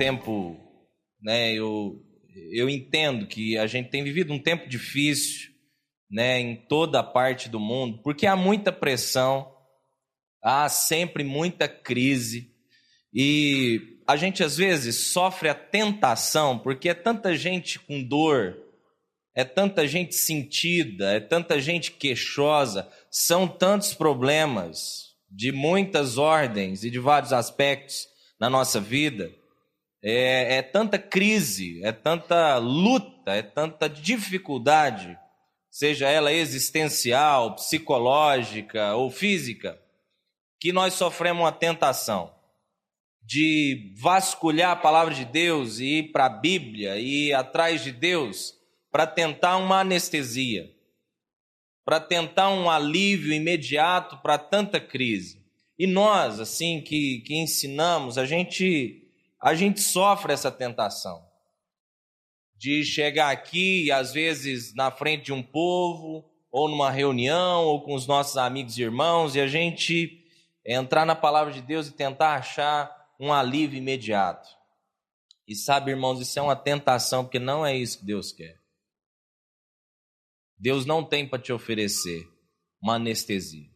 tempo, né? Eu, eu entendo que a gente tem vivido um tempo difícil, né? Em toda a parte do mundo, porque há muita pressão, há sempre muita crise e a gente às vezes sofre a tentação, porque é tanta gente com dor, é tanta gente sentida, é tanta gente queixosa, são tantos problemas de muitas ordens e de vários aspectos na nossa vida. É, é tanta crise, é tanta luta, é tanta dificuldade, seja ela existencial, psicológica ou física, que nós sofremos uma tentação de vasculhar a palavra de Deus e ir para a Bíblia e ir atrás de Deus para tentar uma anestesia, para tentar um alívio imediato para tanta crise. E nós, assim, que, que ensinamos, a gente, a gente sofre essa tentação de chegar aqui, às vezes na frente de um povo, ou numa reunião, ou com os nossos amigos e irmãos, e a gente entrar na palavra de Deus e tentar achar um alívio imediato. E sabe, irmãos, isso é uma tentação, porque não é isso que Deus quer. Deus não tem para te oferecer uma anestesia.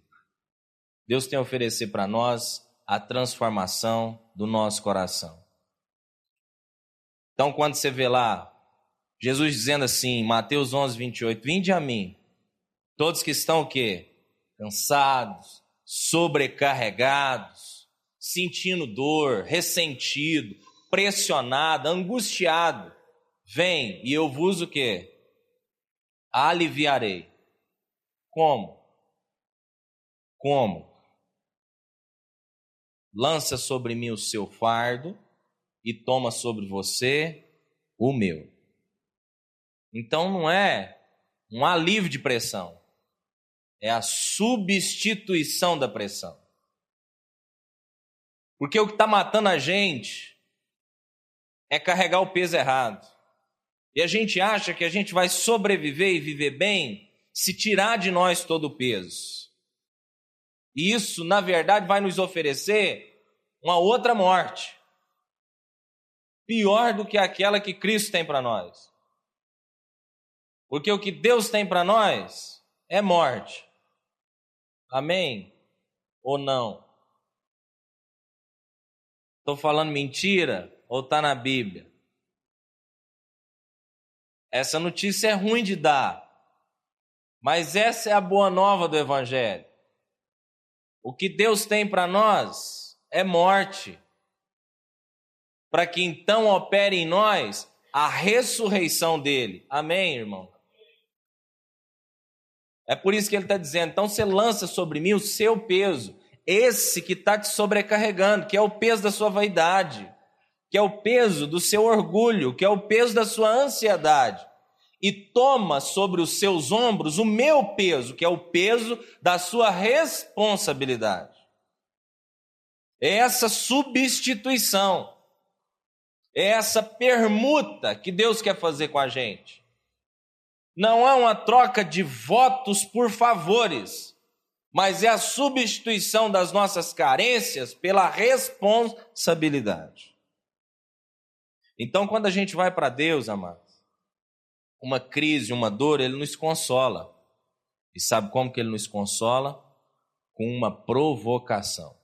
Deus tem a oferecer para nós a transformação do nosso coração. Então, quando você vê lá, Jesus dizendo assim, Mateus 11, 28, Vinde a mim, todos que estão o quê? Cansados, sobrecarregados, sentindo dor, ressentido, pressionado, angustiado, vem e eu vos o quê? Aliviarei. Como? Como? Lança sobre mim o seu fardo e toma sobre você o meu. Então não é um alívio de pressão, é a substituição da pressão. Porque o que está matando a gente é carregar o peso errado. E a gente acha que a gente vai sobreviver e viver bem se tirar de nós todo o peso. E isso, na verdade, vai nos oferecer uma outra morte. Pior do que aquela que Cristo tem para nós. Porque o que Deus tem para nós é morte. Amém? Ou não? Estou falando mentira ou está na Bíblia? Essa notícia é ruim de dar, mas essa é a boa nova do Evangelho. O que Deus tem para nós é morte, para que então opere em nós a ressurreição dele. Amém, irmão? É por isso que ele está dizendo: então você lança sobre mim o seu peso esse que está te sobrecarregando, que é o peso da sua vaidade, que é o peso do seu orgulho, que é o peso da sua ansiedade. E toma sobre os seus ombros o meu peso, que é o peso da sua responsabilidade. É essa substituição, é essa permuta que Deus quer fazer com a gente. Não é uma troca de votos por favores mas é a substituição das nossas carências pela responsabilidade. Então, quando a gente vai para Deus, amados, uma crise, uma dor, Ele nos consola. E sabe como que Ele nos consola? Com uma provocação.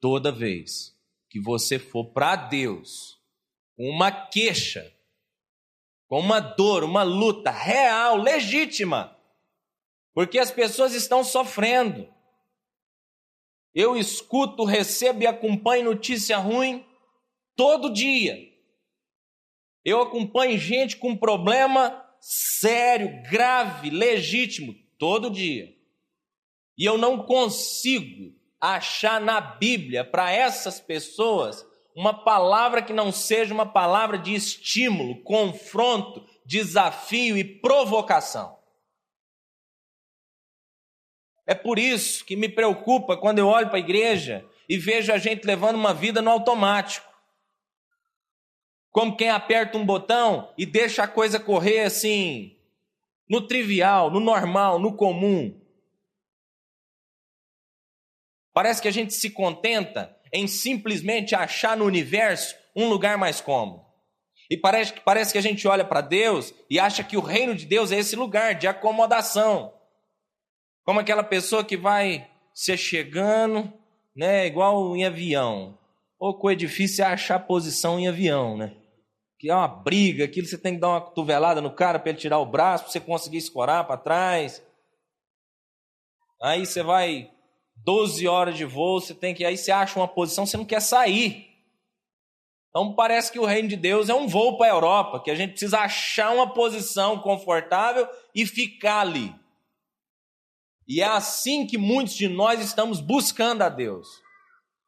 Toda vez que você for para Deus com uma queixa, com uma dor, uma luta real, legítima, porque as pessoas estão sofrendo. Eu escuto, recebo e acompanho notícia ruim todo dia. Eu acompanho gente com problema sério, grave, legítimo, todo dia. E eu não consigo achar na Bíblia para essas pessoas uma palavra que não seja uma palavra de estímulo, confronto, desafio e provocação. É por isso que me preocupa quando eu olho para a igreja e vejo a gente levando uma vida no automático. Como quem aperta um botão e deixa a coisa correr assim, no trivial, no normal, no comum. Parece que a gente se contenta em simplesmente achar no universo um lugar mais cômodo. E parece, parece que a gente olha para Deus e acha que o reino de Deus é esse lugar de acomodação. Como aquela pessoa que vai se chegando, né, igual em avião. Ou coisa difícil é achar posição em avião, né? Que é uma briga, aquilo você tem que dar uma cotovelada no cara para ele tirar o braço, para você conseguir escorar para trás. Aí você vai 12 horas de voo, você tem que aí você acha uma posição, você não quer sair. Então parece que o reino de Deus é um voo para a Europa, que a gente precisa achar uma posição confortável e ficar ali. E é assim que muitos de nós estamos buscando a Deus.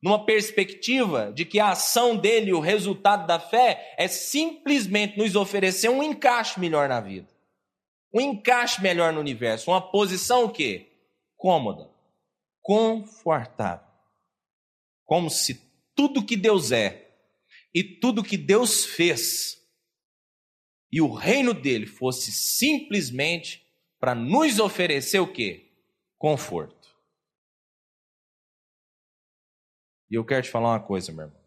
Numa perspectiva de que a ação dele, o resultado da fé, é simplesmente nos oferecer um encaixe melhor na vida. Um encaixe melhor no universo. Uma posição o quê? Cômoda. Confortável. Como se tudo que Deus é e tudo que Deus fez e o reino dele fosse simplesmente para nos oferecer o quê? Conforto. E eu quero te falar uma coisa, meu irmão.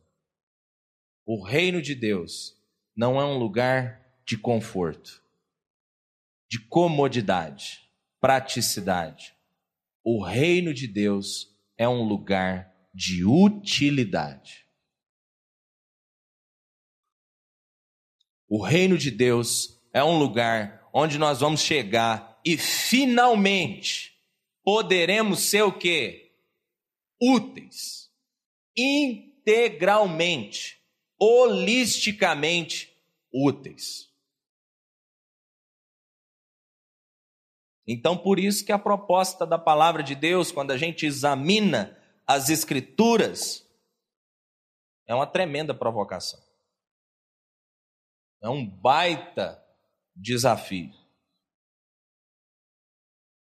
O reino de Deus não é um lugar de conforto, de comodidade, praticidade. O reino de Deus é um lugar de utilidade. O reino de Deus é um lugar onde nós vamos chegar e finalmente poderemos ser o quê? Úteis, integralmente, holisticamente úteis. Então, por isso que a proposta da palavra de Deus, quando a gente examina as Escrituras, é uma tremenda provocação. É um baita desafio.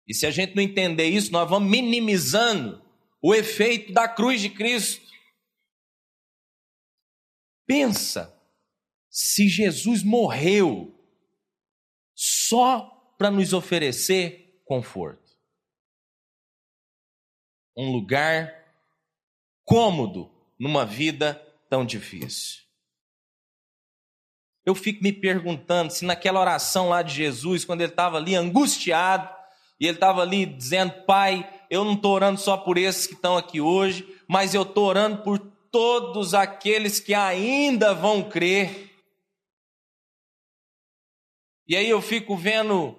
E se a gente não entender isso, nós vamos minimizando o efeito da cruz de Cristo. Pensa se Jesus morreu só para nos oferecer conforto. Um lugar cômodo numa vida tão difícil. Eu fico me perguntando se naquela oração lá de Jesus, quando ele estava ali angustiado, e ele estava ali dizendo: Pai, eu não estou orando só por esses que estão aqui hoje, mas eu estou orando por todos aqueles que ainda vão crer. E aí eu fico vendo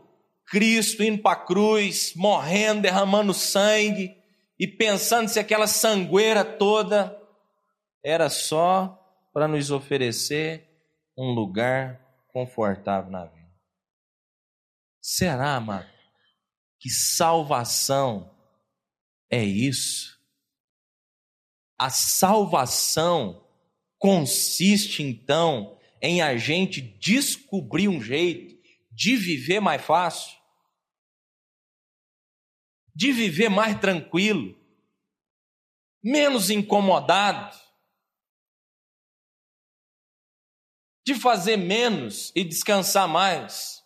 Cristo indo para a cruz, morrendo, derramando sangue, e pensando se aquela sangueira toda era só para nos oferecer um lugar confortável na vida. Será, amado, que salvação é isso? A salvação consiste então em a gente descobrir um jeito de viver mais fácil, de viver mais tranquilo, menos incomodado, de fazer menos e descansar mais.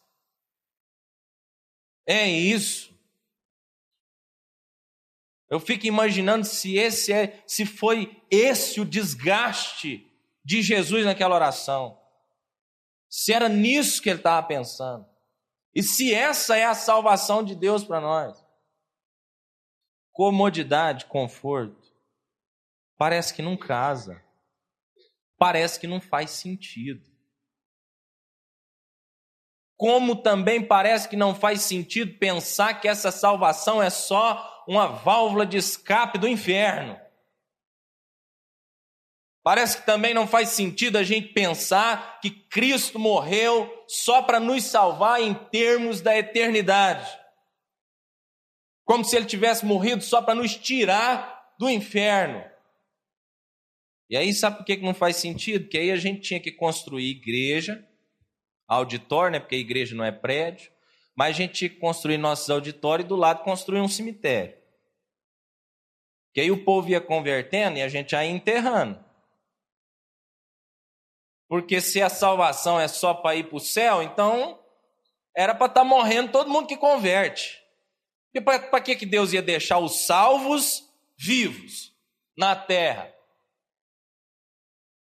É isso. Eu fico imaginando se esse é, se foi esse o desgaste de Jesus naquela oração. Se era nisso que ele estava pensando. E se essa é a salvação de Deus para nós. Comodidade, conforto. Parece que não casa. Parece que não faz sentido como também parece que não faz sentido pensar que essa salvação é só uma válvula de escape do inferno. Parece que também não faz sentido a gente pensar que Cristo morreu só para nos salvar em termos da eternidade. Como se ele tivesse morrido só para nos tirar do inferno. E aí, sabe por que não faz sentido? Porque aí a gente tinha que construir igreja, auditório, né, porque a igreja não é prédio, mas a gente tinha que construir nossos auditórios e do lado construir um cemitério. Que aí o povo ia convertendo e a gente ia enterrando. Porque se a salvação é só para ir para o céu, então era para estar tá morrendo todo mundo que converte. E para que, que Deus ia deixar os salvos vivos na terra.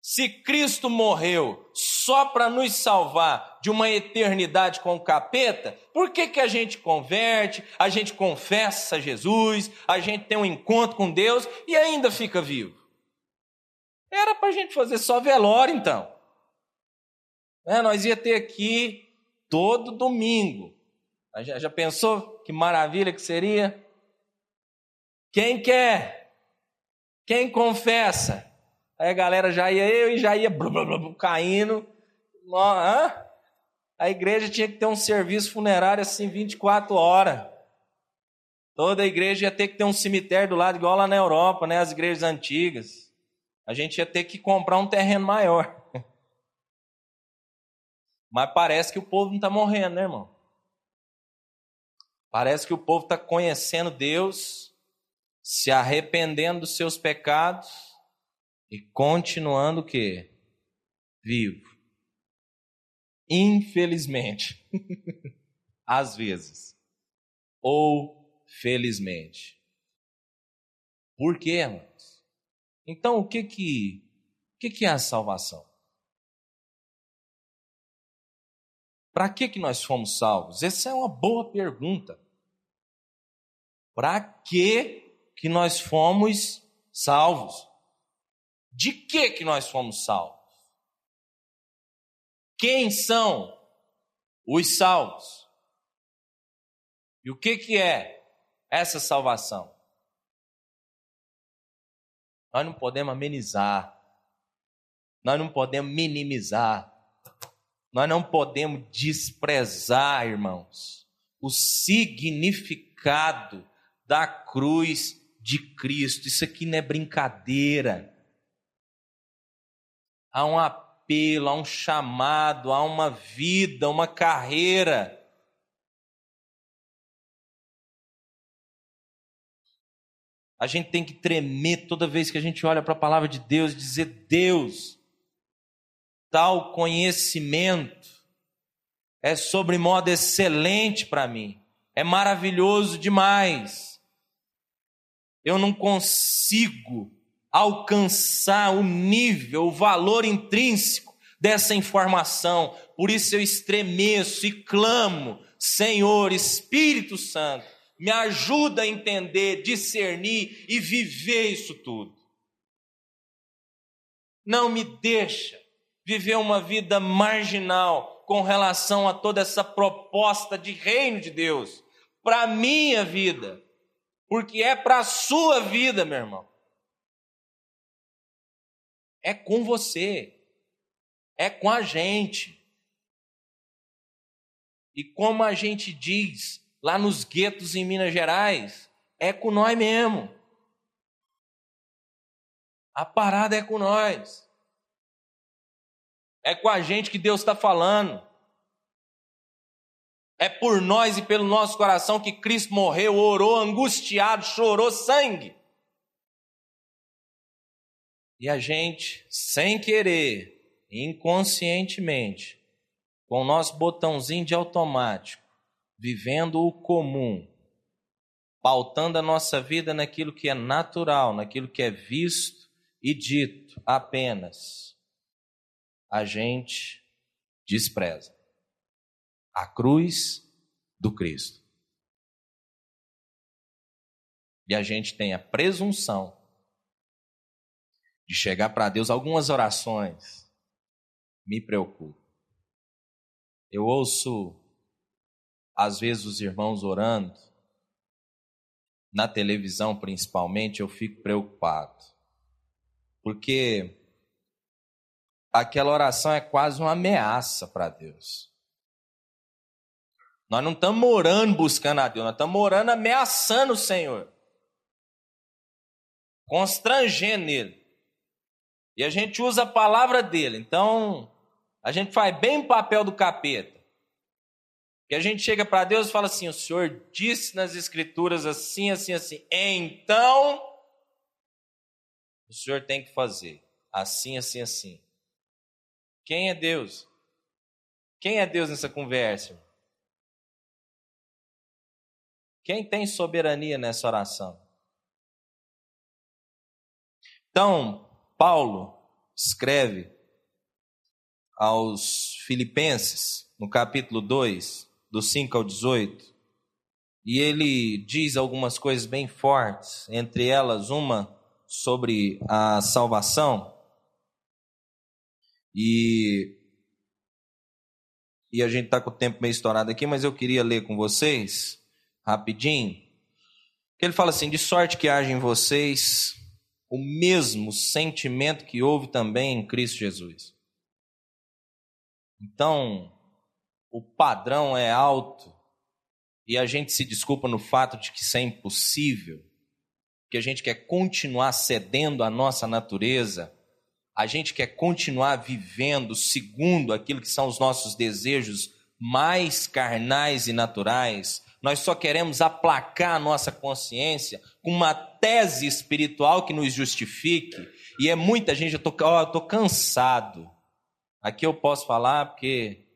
Se Cristo morreu só para nos salvar de uma eternidade com o capeta, por que, que a gente converte, a gente confessa Jesus, a gente tem um encontro com Deus e ainda fica vivo? Era para a gente fazer só velório, então. É, nós ia ter aqui todo domingo. Já, já pensou que maravilha que seria? Quem quer? Quem confessa? Aí a galera já ia, eu e já ia blá, blá, blá, caindo. Hã? A igreja tinha que ter um serviço funerário assim 24 horas. Toda a igreja ia ter que ter um cemitério do lado, igual lá na Europa, né? As igrejas antigas. A gente ia ter que comprar um terreno maior. Mas parece que o povo não está morrendo, né, irmão? Parece que o povo está conhecendo Deus, se arrependendo dos seus pecados e continuando o quê? Vivo. Infelizmente. Às vezes. Ou felizmente. Por quê, irmãos? Então, o que que, o que, que é a salvação? Para que, que nós fomos salvos? Essa é uma boa pergunta. Para que, que nós fomos salvos? De que que nós fomos salvos? Quem são os salvos? E o que que é essa salvação? Nós não podemos amenizar. Nós não podemos minimizar. Nós não podemos desprezar, irmãos, o significado da cruz de Cristo. Isso aqui não é brincadeira há um apelo, há um chamado, há uma vida, uma carreira. A gente tem que tremer toda vez que a gente olha para a palavra de Deus e dizer: Deus, tal conhecimento é sobre modo excelente para mim, é maravilhoso demais. Eu não consigo alcançar o nível, o valor intrínseco dessa informação. Por isso eu estremeço e clamo, Senhor, Espírito Santo, me ajuda a entender, discernir e viver isso tudo. Não me deixa viver uma vida marginal com relação a toda essa proposta de reino de Deus para a minha vida, porque é para a sua vida, meu irmão é com você, é com a gente. E como a gente diz lá nos guetos em Minas Gerais, é com nós mesmo. A parada é com nós. É com a gente que Deus está falando. É por nós e pelo nosso coração que Cristo morreu, orou, angustiado, chorou sangue. E a gente, sem querer, inconscientemente, com o nosso botãozinho de automático, vivendo o comum, pautando a nossa vida naquilo que é natural, naquilo que é visto e dito apenas, a gente despreza a cruz do Cristo. E a gente tem a presunção de chegar para Deus, algumas orações me preocupam. Eu ouço, às vezes, os irmãos orando, na televisão principalmente, eu fico preocupado. Porque aquela oração é quase uma ameaça para Deus. Nós não estamos orando buscando a Deus, nós estamos orando ameaçando o Senhor, constrangendo Ele. E a gente usa a palavra dele. Então, a gente faz bem o papel do capeta. E a gente chega para Deus e fala assim: o Senhor disse nas Escrituras assim, assim, assim. Então, o Senhor tem que fazer assim, assim, assim. Quem é Deus? Quem é Deus nessa conversa? Quem tem soberania nessa oração? Então, Paulo escreve aos Filipenses, no capítulo 2, do 5 ao 18, e ele diz algumas coisas bem fortes, entre elas uma sobre a salvação. E, e a gente está com o tempo meio estourado aqui, mas eu queria ler com vocês, rapidinho. Ele fala assim: de sorte que haja em vocês o mesmo sentimento que houve também em Cristo Jesus. Então, o padrão é alto e a gente se desculpa no fato de que isso é impossível, que a gente quer continuar cedendo à nossa natureza, a gente quer continuar vivendo segundo aquilo que são os nossos desejos mais carnais e naturais. Nós só queremos aplacar a nossa consciência com uma tese espiritual que nos justifique. E é muita gente, eu estou cansado. Aqui eu posso falar porque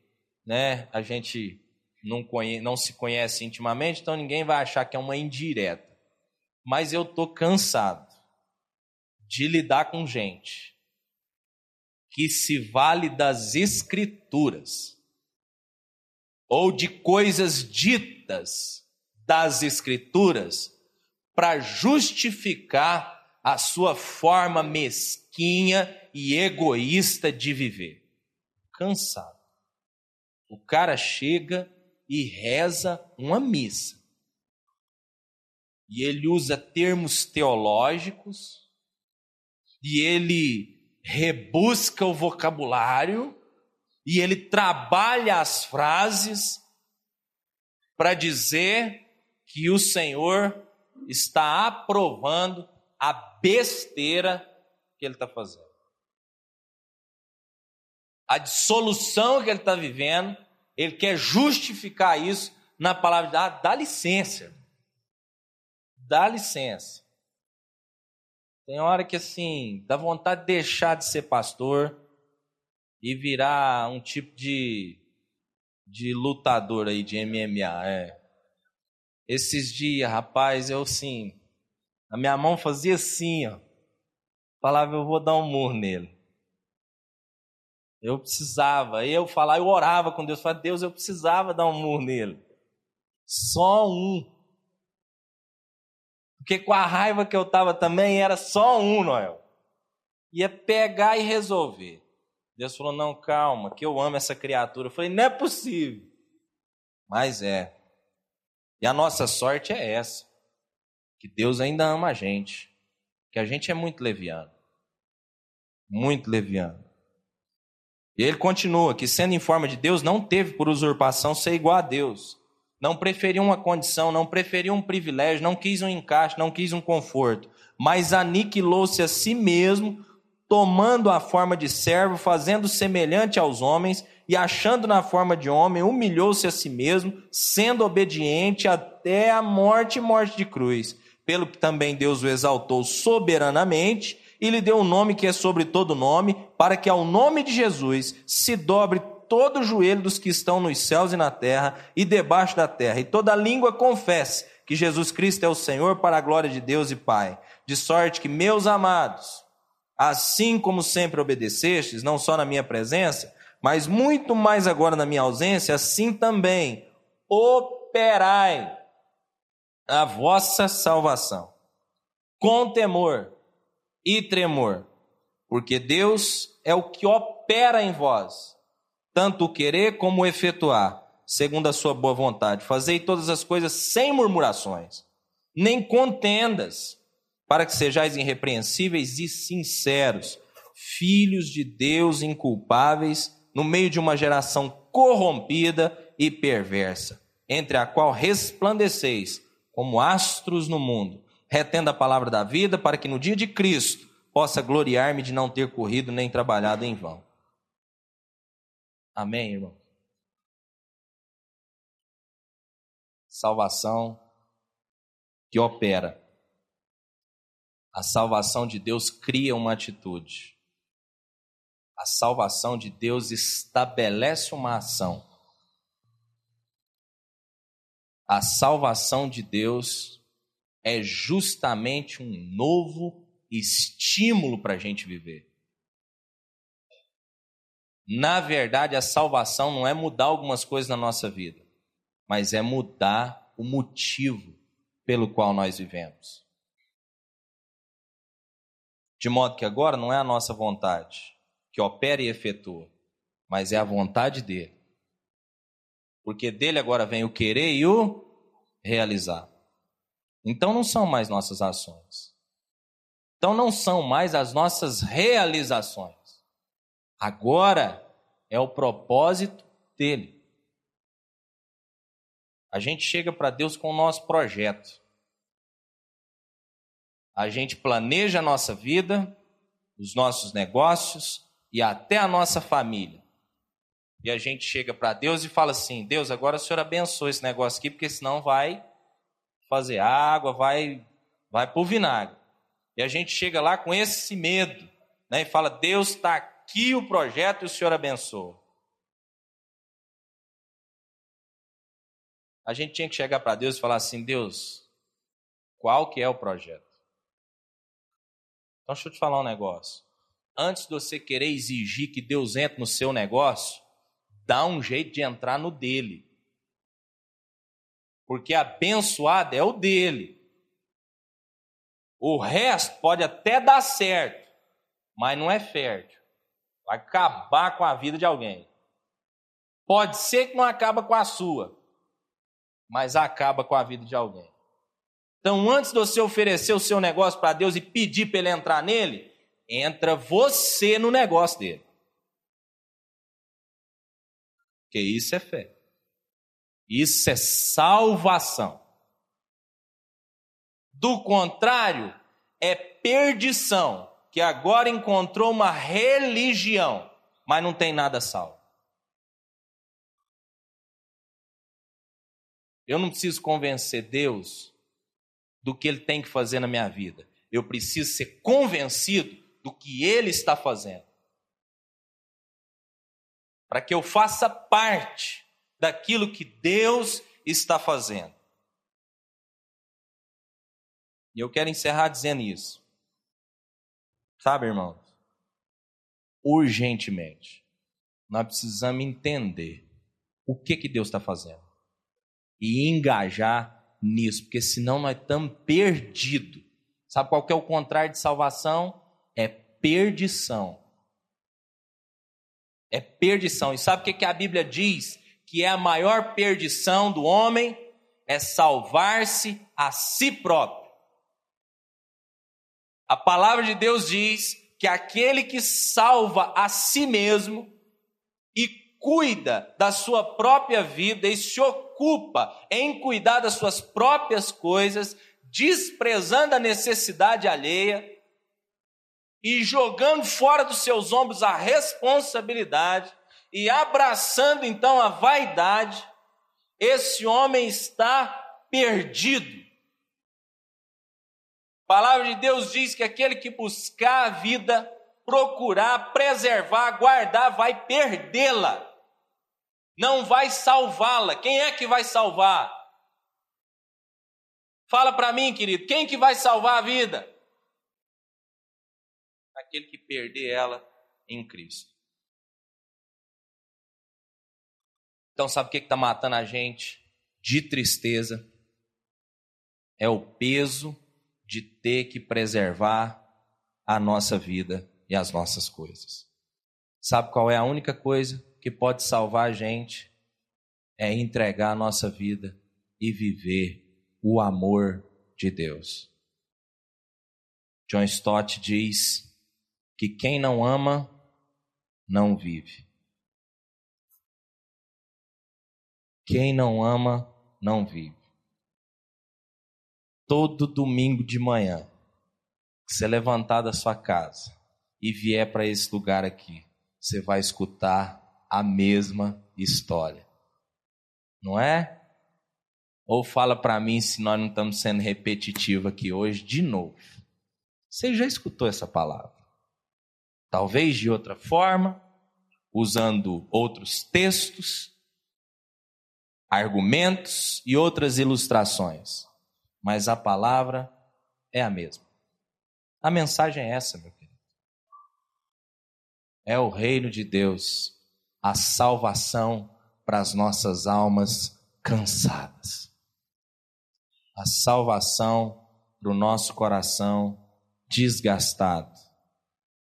né, a gente não, conhece, não se conhece intimamente, então ninguém vai achar que é uma indireta. Mas eu estou cansado de lidar com gente que se vale das escrituras ou de coisas ditas das escrituras para justificar a sua forma mesquinha e egoísta de viver. Cansado. O cara chega e reza uma missa. E ele usa termos teológicos, e ele rebusca o vocabulário, e ele trabalha as frases para dizer que o Senhor está aprovando a besteira que ele está fazendo. A dissolução que ele está vivendo ele quer justificar isso na palavra de Deus. Dá licença. Dá licença. Tem hora que assim, dá vontade de deixar de ser pastor e virar um tipo de, de lutador aí de MMA. É. Esses dias, rapaz, eu assim, a minha mão fazia assim, ó. Falava, eu vou dar um murro nele. Eu precisava. Eu falava, eu orava com Deus, falava, Deus, eu precisava dar um murro nele. Só um. Porque com a raiva que eu estava também era só um, Noel. Ia pegar e resolver. Deus falou: não, calma, que eu amo essa criatura. Eu falei: não é possível. Mas é. E a nossa sorte é essa: que Deus ainda ama a gente. Que a gente é muito leviano. Muito leviano. E ele continua que, sendo em forma de Deus, não teve por usurpação ser igual a Deus. Não preferiu uma condição, não preferiu um privilégio, não quis um encaixe, não quis um conforto, mas aniquilou-se a si mesmo, tomando a forma de servo, fazendo semelhante aos homens, e achando na forma de homem, humilhou-se a si mesmo, sendo obediente até a morte e morte de cruz. Pelo que também Deus o exaltou soberanamente e lhe deu um nome que é sobre todo nome, para que ao nome de Jesus se dobre todo o joelho dos que estão nos céus e na terra e debaixo da terra, e toda língua confesse que Jesus Cristo é o Senhor para a glória de Deus e Pai. De sorte que, meus amados, assim como sempre obedecestes, não só na minha presença, mas muito mais agora na minha ausência, assim também operai a vossa salvação com temor e tremor, porque Deus é o que opera em vós, tanto o querer como o efetuar, segundo a sua boa vontade. Fazei todas as coisas sem murmurações, nem contendas, para que sejais irrepreensíveis e sinceros, filhos de Deus inculpáveis, no meio de uma geração corrompida e perversa, entre a qual resplandeceis como astros no mundo retendo a palavra da vida, para que no dia de Cristo possa gloriar-me de não ter corrido nem trabalhado em vão. Amém, irmão? Salvação que opera. A salvação de Deus cria uma atitude. A salvação de Deus estabelece uma ação. A salvação de Deus é justamente um novo estímulo para a gente viver. Na verdade, a salvação não é mudar algumas coisas na nossa vida, mas é mudar o motivo pelo qual nós vivemos. De modo que agora não é a nossa vontade que opera e efetua, mas é a vontade dele. Porque dele agora vem o querer e o realizar. Então não são mais nossas ações. Então não são mais as nossas realizações. Agora é o propósito dele. A gente chega para Deus com o nosso projeto. A gente planeja a nossa vida, os nossos negócios e até a nossa família. E a gente chega para Deus e fala assim: Deus, agora o Senhor abençoe esse negócio aqui, porque senão vai fazer água, vai, vai o vinagre. E a gente chega lá com esse medo, né? E fala: Deus está aqui o projeto e o Senhor abençoa. A gente tinha que chegar para Deus e falar assim: Deus, qual que é o projeto? Então, deixa eu te falar um negócio. Antes de você querer exigir que Deus entre no seu negócio, dá um jeito de entrar no dele. Porque abençoado é o dele. O resto pode até dar certo, mas não é fértil vai acabar com a vida de alguém. Pode ser que não acaba com a sua, mas acaba com a vida de alguém. Então, antes de você oferecer o seu negócio para Deus e pedir para ele entrar nele, entra você no negócio dele. Porque isso é fé. Isso é salvação. Do contrário, é perdição que agora encontrou uma religião, mas não tem nada salvo. Eu não preciso convencer Deus do que Ele tem que fazer na minha vida. Eu preciso ser convencido do que Ele está fazendo. Para que eu faça parte daquilo que Deus está fazendo. E eu quero encerrar dizendo isso. Sabe, irmãos? Urgentemente, nós precisamos entender o que, que Deus está fazendo e engajar nisso, porque senão nós estamos perdidos. Sabe qual que é o contrário de salvação? É perdição. É perdição. E sabe o que, que a Bíblia diz? Que é a maior perdição do homem é salvar-se a si próprio. A palavra de Deus diz que aquele que salva a si mesmo e cuida da sua própria vida e se ocupa em cuidar das suas próprias coisas, desprezando a necessidade alheia e jogando fora dos seus ombros a responsabilidade e abraçando então a vaidade, esse homem está perdido a palavra de Deus diz que aquele que buscar a vida, procurar, preservar, guardar, vai perdê-la. Não vai salvá-la. Quem é que vai salvar? Fala para mim, querido, quem que vai salvar a vida? Aquele que perder ela em Cristo. Então, sabe o que está matando a gente de tristeza? É o peso de ter que preservar a nossa vida e as nossas coisas. Sabe qual é a única coisa que pode salvar a gente? É entregar a nossa vida e viver o amor de Deus. John Stott diz que quem não ama, não vive. Quem não ama, não vive todo domingo de manhã, você levantar da sua casa e vier para esse lugar aqui, você vai escutar a mesma história. Não é? Ou fala para mim se nós não estamos sendo repetitivos aqui hoje de novo. Você já escutou essa palavra? Talvez de outra forma, usando outros textos, argumentos e outras ilustrações mas a palavra é a mesma. A mensagem é essa, meu querido. É o reino de Deus, a salvação para as nossas almas cansadas. A salvação para o nosso coração desgastado,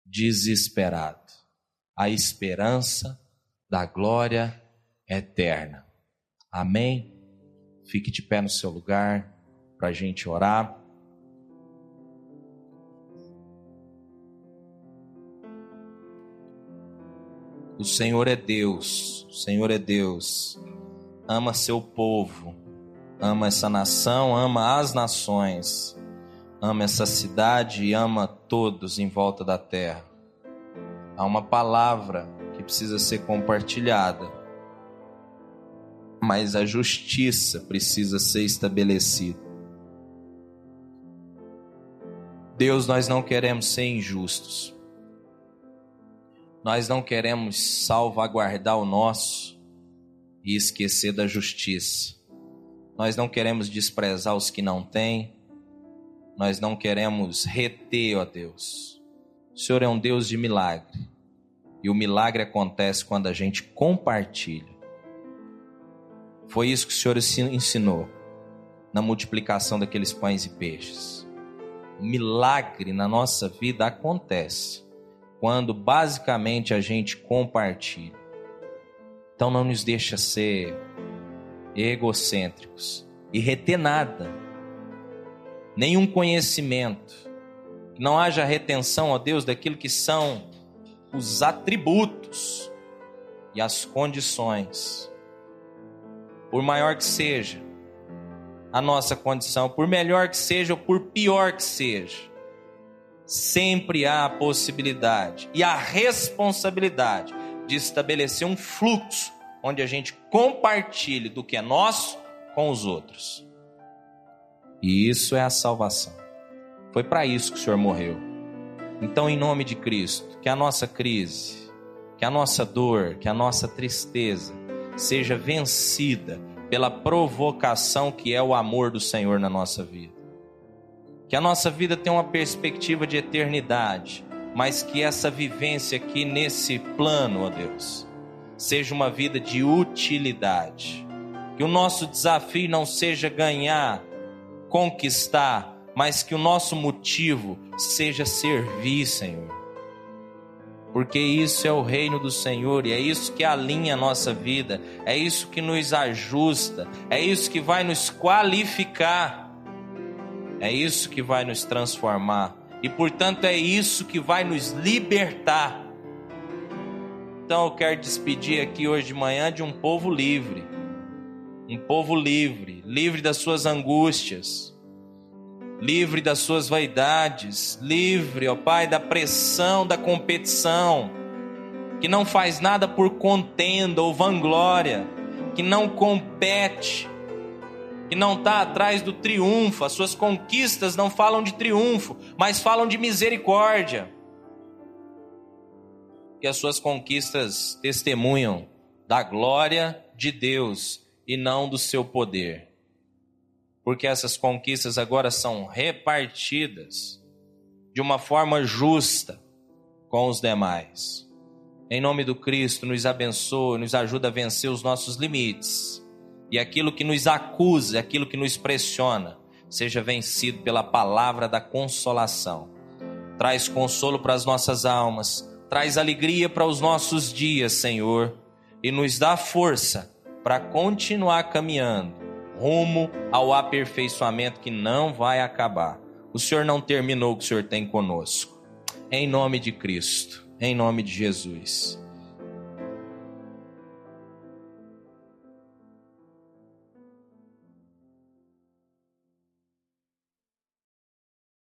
desesperado. A esperança da glória eterna. Amém? Fique de pé no seu lugar para a gente orar. O Senhor é Deus, o Senhor é Deus. Ama seu povo, ama essa nação, ama as nações, ama essa cidade e ama todos em volta da terra. Há uma palavra que precisa ser compartilhada, mas a justiça precisa ser estabelecida. Deus, nós não queremos ser injustos. Nós não queremos salvaguardar o nosso e esquecer da justiça. Nós não queremos desprezar os que não têm. Nós não queremos reter, ó Deus. O Senhor é um Deus de milagre. E o milagre acontece quando a gente compartilha. Foi isso que o Senhor ensinou na multiplicação daqueles pães e peixes. Milagre na nossa vida acontece quando basicamente a gente compartilha. Então não nos deixa ser egocêntricos e reter nada, nenhum conhecimento. Não haja retenção, ó Deus, daquilo que são os atributos e as condições. Por maior que seja a nossa condição, por melhor que seja ou por pior que seja, sempre há a possibilidade e a responsabilidade de estabelecer um fluxo onde a gente compartilhe do que é nosso com os outros. E isso é a salvação. Foi para isso que o Senhor morreu. Então, em nome de Cristo, que a nossa crise, que a nossa dor, que a nossa tristeza seja vencida pela provocação que é o amor do Senhor na nossa vida. Que a nossa vida tenha uma perspectiva de eternidade, mas que essa vivência aqui nesse plano, ó Deus, seja uma vida de utilidade. Que o nosso desafio não seja ganhar, conquistar, mas que o nosso motivo seja servir, Senhor. Porque isso é o reino do Senhor e é isso que alinha a nossa vida, é isso que nos ajusta, é isso que vai nos qualificar é isso que vai nos transformar e, portanto, é isso que vai nos libertar. Então, eu quero despedir aqui hoje de manhã de um povo livre. Um povo livre, livre das suas angústias, livre das suas vaidades, livre, ó Pai, da pressão da competição, que não faz nada por contenda ou vanglória, que não compete que não está atrás do triunfo, as suas conquistas não falam de triunfo, mas falam de misericórdia. Que as suas conquistas testemunham da glória de Deus e não do seu poder. Porque essas conquistas agora são repartidas de uma forma justa com os demais. Em nome do Cristo, nos abençoe, nos ajuda a vencer os nossos limites e aquilo que nos acusa, aquilo que nos pressiona, seja vencido pela palavra da consolação. Traz consolo para as nossas almas, traz alegria para os nossos dias, Senhor, e nos dá força para continuar caminhando rumo ao aperfeiçoamento que não vai acabar. O Senhor não terminou o que o Senhor tem conosco. Em nome de Cristo, em nome de Jesus.